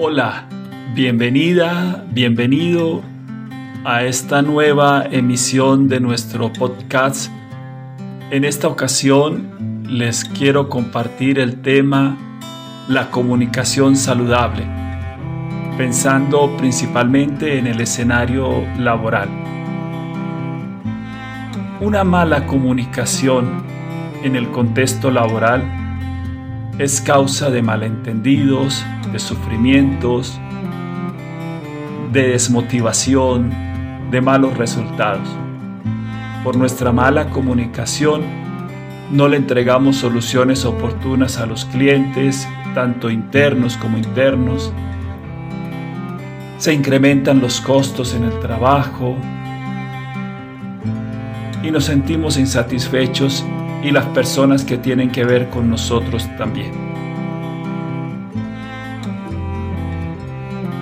Hola, bienvenida, bienvenido a esta nueva emisión de nuestro podcast. En esta ocasión les quiero compartir el tema la comunicación saludable, pensando principalmente en el escenario laboral. Una mala comunicación en el contexto laboral es causa de malentendidos, de sufrimientos, de desmotivación, de malos resultados. Por nuestra mala comunicación, no le entregamos soluciones oportunas a los clientes, tanto internos como internos. Se incrementan los costos en el trabajo y nos sentimos insatisfechos y las personas que tienen que ver con nosotros también.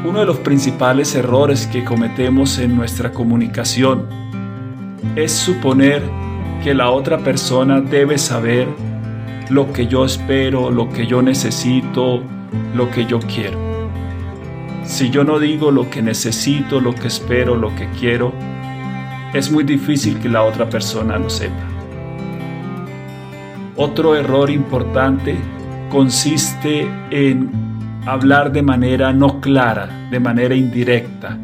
Uno de los principales errores que cometemos en nuestra comunicación es suponer que la otra persona debe saber lo que yo espero, lo que yo necesito, lo que yo quiero. Si yo no digo lo que necesito, lo que espero, lo que quiero, es muy difícil que la otra persona lo sepa. Otro error importante consiste en hablar de manera no clara, de manera indirecta.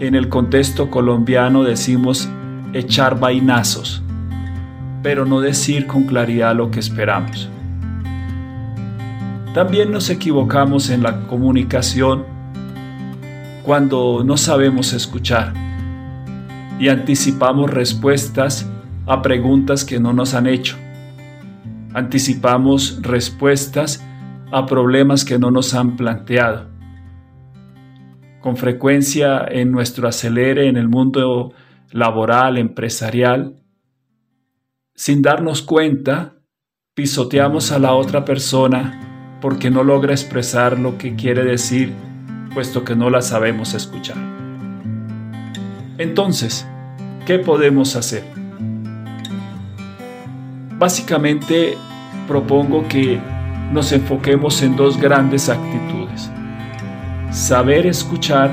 En el contexto colombiano decimos echar vainazos, pero no decir con claridad lo que esperamos. También nos equivocamos en la comunicación cuando no sabemos escuchar y anticipamos respuestas a preguntas que no nos han hecho. Anticipamos respuestas a problemas que no nos han planteado. Con frecuencia en nuestro acelere en el mundo laboral, empresarial, sin darnos cuenta, pisoteamos a la otra persona porque no logra expresar lo que quiere decir, puesto que no la sabemos escuchar. Entonces, ¿qué podemos hacer? Básicamente propongo que nos enfoquemos en dos grandes actitudes. Saber escuchar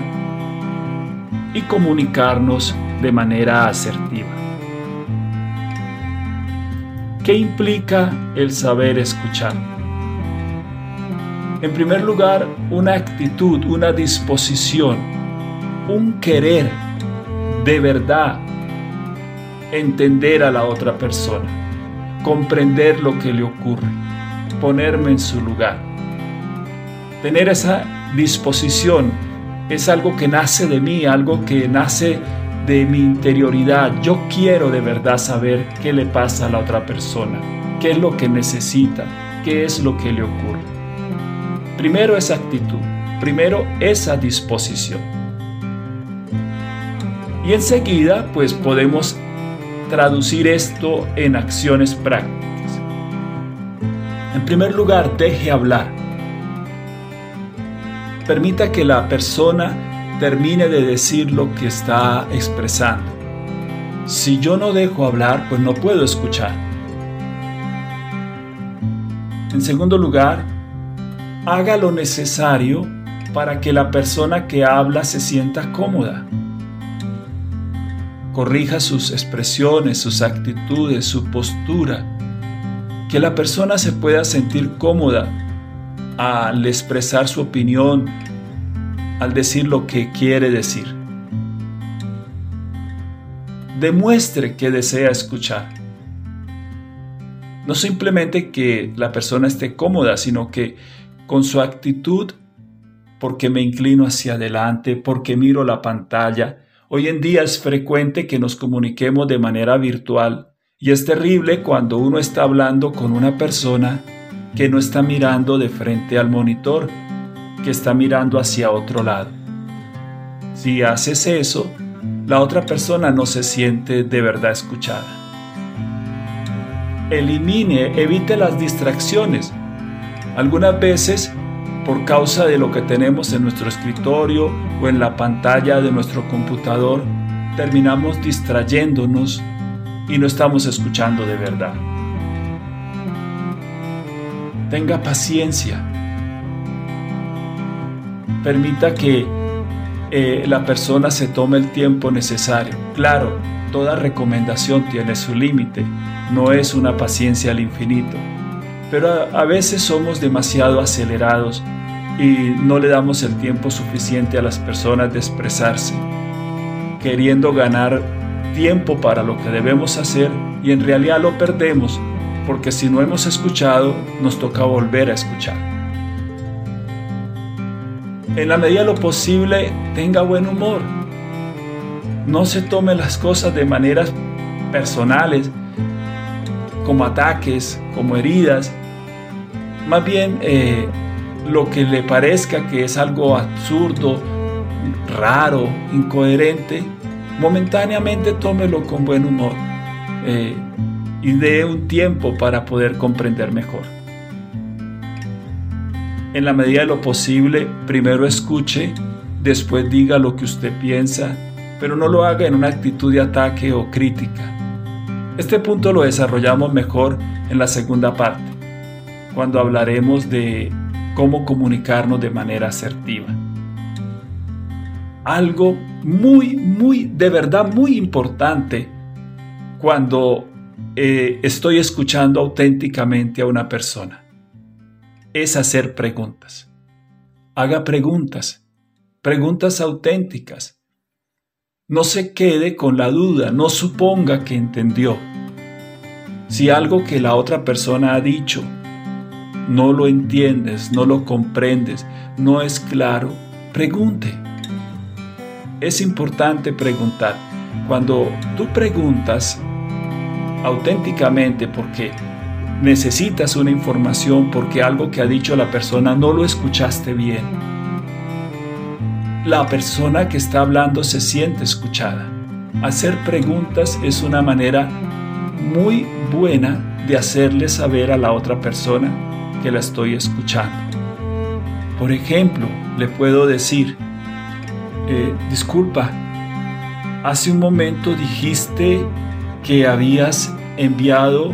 y comunicarnos de manera asertiva. ¿Qué implica el saber escuchar? En primer lugar, una actitud, una disposición, un querer de verdad entender a la otra persona, comprender lo que le ocurre ponerme en su lugar. Tener esa disposición es algo que nace de mí, algo que nace de mi interioridad. Yo quiero de verdad saber qué le pasa a la otra persona, qué es lo que necesita, qué es lo que le ocurre. Primero esa actitud, primero esa disposición. Y enseguida pues podemos traducir esto en acciones prácticas. En primer lugar, deje hablar. Permita que la persona termine de decir lo que está expresando. Si yo no dejo hablar, pues no puedo escuchar. En segundo lugar, haga lo necesario para que la persona que habla se sienta cómoda. Corrija sus expresiones, sus actitudes, su postura que la persona se pueda sentir cómoda al expresar su opinión, al decir lo que quiere decir. Demuestre que desea escuchar. No simplemente que la persona esté cómoda, sino que con su actitud, porque me inclino hacia adelante, porque miro la pantalla. Hoy en día es frecuente que nos comuniquemos de manera virtual y es terrible cuando uno está hablando con una persona que no está mirando de frente al monitor, que está mirando hacia otro lado. Si haces eso, la otra persona no se siente de verdad escuchada. Elimine, evite las distracciones. Algunas veces, por causa de lo que tenemos en nuestro escritorio o en la pantalla de nuestro computador, terminamos distrayéndonos y no estamos escuchando de verdad. Tenga paciencia. permita que eh, la persona se tome el tiempo necesario. Claro, toda recomendación tiene su límite, no es una paciencia al infinito, pero a veces somos demasiado acelerados y no le damos el tiempo suficiente a las personas de expresarse, queriendo ganar tiempo para lo que debemos hacer y en realidad lo perdemos porque si no hemos escuchado nos toca volver a escuchar. En la medida de lo posible tenga buen humor. No se tome las cosas de maneras personales, como ataques, como heridas. Más bien eh, lo que le parezca que es algo absurdo, raro, incoherente, momentáneamente tómelo con buen humor eh, y dé un tiempo para poder comprender mejor. En la medida de lo posible, primero escuche, después diga lo que usted piensa, pero no lo haga en una actitud de ataque o crítica. Este punto lo desarrollamos mejor en la segunda parte, cuando hablaremos de cómo comunicarnos de manera asertiva algo muy, muy, de verdad muy importante cuando eh, estoy escuchando auténticamente a una persona. Es hacer preguntas. Haga preguntas, preguntas auténticas. No se quede con la duda, no suponga que entendió. Si algo que la otra persona ha dicho no lo entiendes, no lo comprendes, no es claro, pregunte es importante preguntar. Cuando tú preguntas auténticamente porque necesitas una información, porque algo que ha dicho la persona no lo escuchaste bien, la persona que está hablando se siente escuchada. Hacer preguntas es una manera muy buena de hacerle saber a la otra persona que la estoy escuchando. Por ejemplo, le puedo decir, eh, disculpa, hace un momento dijiste que habías enviado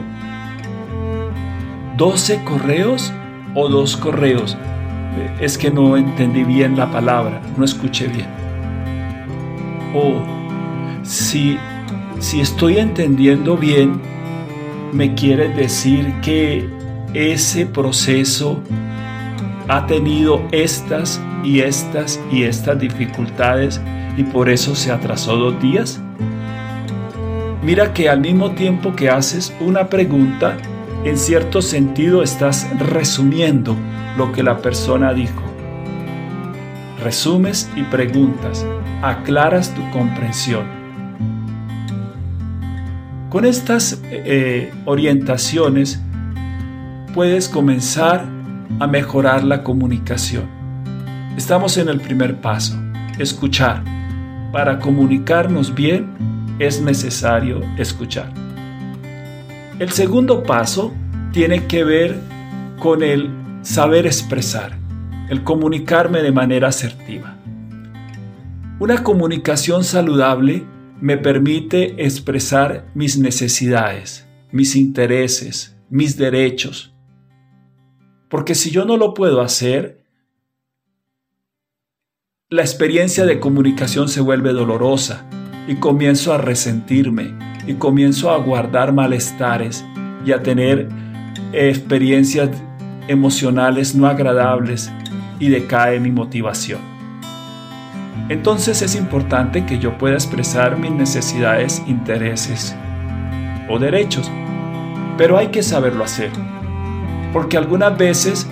12 correos o dos correos. Es que no entendí bien la palabra, no escuché bien. O si, si estoy entendiendo bien, me quiere decir que ese proceso ha tenido estas y estas y estas dificultades y por eso se atrasó dos días? Mira que al mismo tiempo que haces una pregunta, en cierto sentido estás resumiendo lo que la persona dijo. Resumes y preguntas, aclaras tu comprensión. Con estas eh, orientaciones puedes comenzar a mejorar la comunicación. Estamos en el primer paso, escuchar. Para comunicarnos bien es necesario escuchar. El segundo paso tiene que ver con el saber expresar, el comunicarme de manera asertiva. Una comunicación saludable me permite expresar mis necesidades, mis intereses, mis derechos, porque si yo no lo puedo hacer, la experiencia de comunicación se vuelve dolorosa y comienzo a resentirme y comienzo a guardar malestares y a tener experiencias emocionales no agradables y decae mi motivación. Entonces es importante que yo pueda expresar mis necesidades, intereses o derechos, pero hay que saberlo hacer porque algunas veces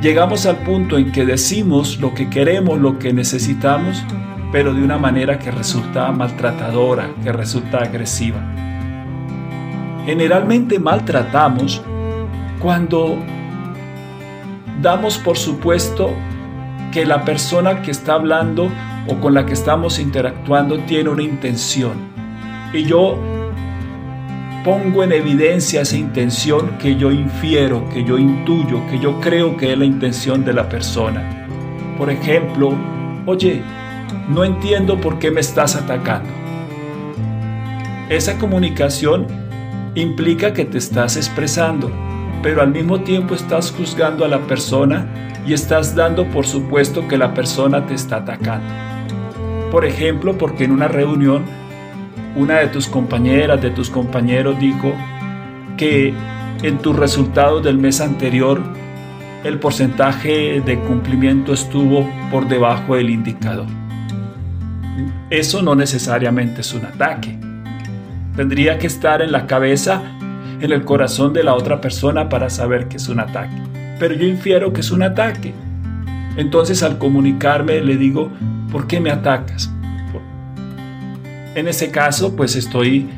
llegamos al punto en que decimos lo que queremos, lo que necesitamos, pero de una manera que resulta maltratadora, que resulta agresiva. Generalmente maltratamos cuando damos por supuesto que la persona que está hablando o con la que estamos interactuando tiene una intención. Y yo pongo en evidencia esa intención que yo infiero, que yo intuyo, que yo creo que es la intención de la persona. Por ejemplo, oye, no entiendo por qué me estás atacando. Esa comunicación implica que te estás expresando, pero al mismo tiempo estás juzgando a la persona y estás dando por supuesto que la persona te está atacando. Por ejemplo, porque en una reunión una de tus compañeras, de tus compañeros dijo que en tus resultados del mes anterior el porcentaje de cumplimiento estuvo por debajo del indicador. Eso no necesariamente es un ataque. Tendría que estar en la cabeza, en el corazón de la otra persona para saber que es un ataque. Pero yo infiero que es un ataque. Entonces al comunicarme le digo, ¿por qué me atacas? En ese caso, pues estoy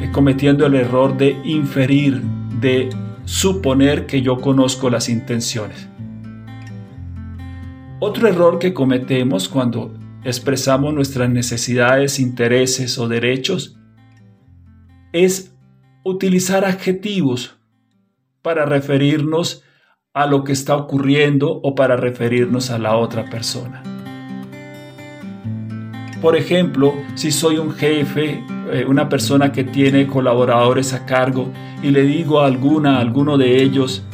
eh, cometiendo el error de inferir, de suponer que yo conozco las intenciones. Otro error que cometemos cuando expresamos nuestras necesidades, intereses o derechos es utilizar adjetivos para referirnos a lo que está ocurriendo o para referirnos a la otra persona. Por ejemplo, si soy un jefe, eh, una persona que tiene colaboradores a cargo y le digo a alguna, alguno de ellos,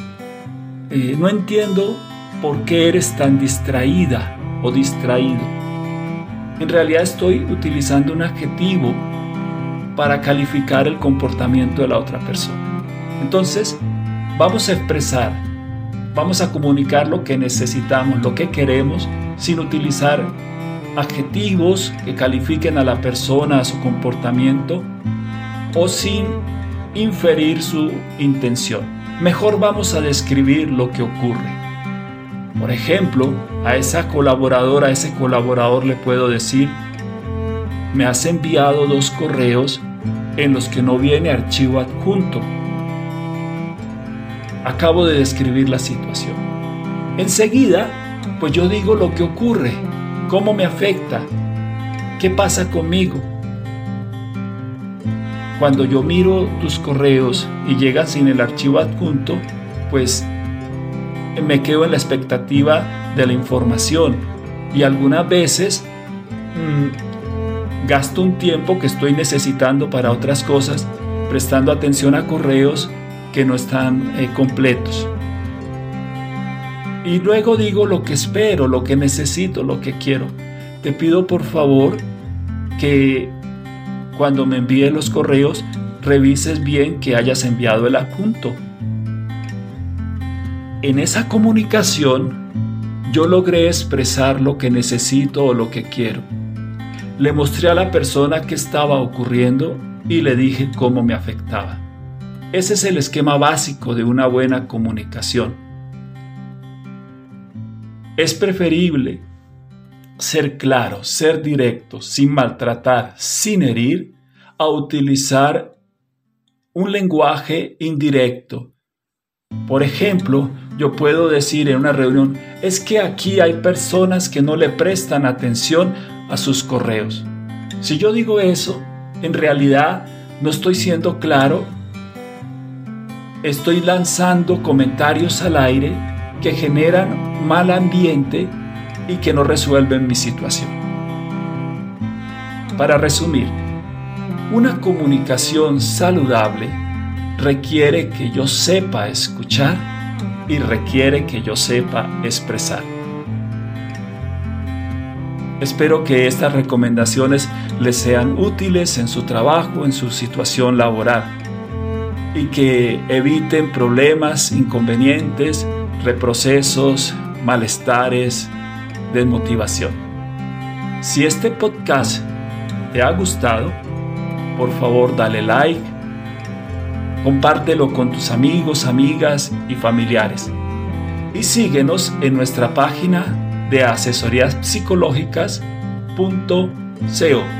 eh, no entiendo por qué eres tan distraída o distraído. En realidad estoy utilizando un adjetivo para calificar el comportamiento de la otra persona. Entonces, vamos a expresar, vamos a comunicar lo que necesitamos, lo que queremos, sin utilizar adjetivos que califiquen a la persona, a su comportamiento, o sin inferir su intención. Mejor vamos a describir lo que ocurre. Por ejemplo, a esa colaboradora, a ese colaborador le puedo decir, me has enviado dos correos en los que no viene archivo adjunto. Acabo de describir la situación. Enseguida, pues yo digo lo que ocurre ¿Cómo me afecta? ¿Qué pasa conmigo? Cuando yo miro tus correos y llegan sin el archivo adjunto, pues me quedo en la expectativa de la información y algunas veces mm, gasto un tiempo que estoy necesitando para otras cosas prestando atención a correos que no están eh, completos. Y luego digo lo que espero, lo que necesito, lo que quiero. Te pido por favor que cuando me envíes los correos revises bien que hayas enviado el adjunto. En esa comunicación yo logré expresar lo que necesito o lo que quiero. Le mostré a la persona qué estaba ocurriendo y le dije cómo me afectaba. Ese es el esquema básico de una buena comunicación es preferible ser claro, ser directo, sin maltratar, sin herir, a utilizar un lenguaje indirecto. Por ejemplo, yo puedo decir en una reunión, es que aquí hay personas que no le prestan atención a sus correos. Si yo digo eso, en realidad no estoy siendo claro, estoy lanzando comentarios al aire que generan mal ambiente y que no resuelven mi situación. Para resumir, una comunicación saludable requiere que yo sepa escuchar y requiere que yo sepa expresar. Espero que estas recomendaciones les sean útiles en su trabajo, en su situación laboral y que eviten problemas, inconvenientes reprocesos, malestares, desmotivación. Si este podcast te ha gustado, por favor dale like, compártelo con tus amigos, amigas y familiares. Y síguenos en nuestra página de asesorías psicológicas.co.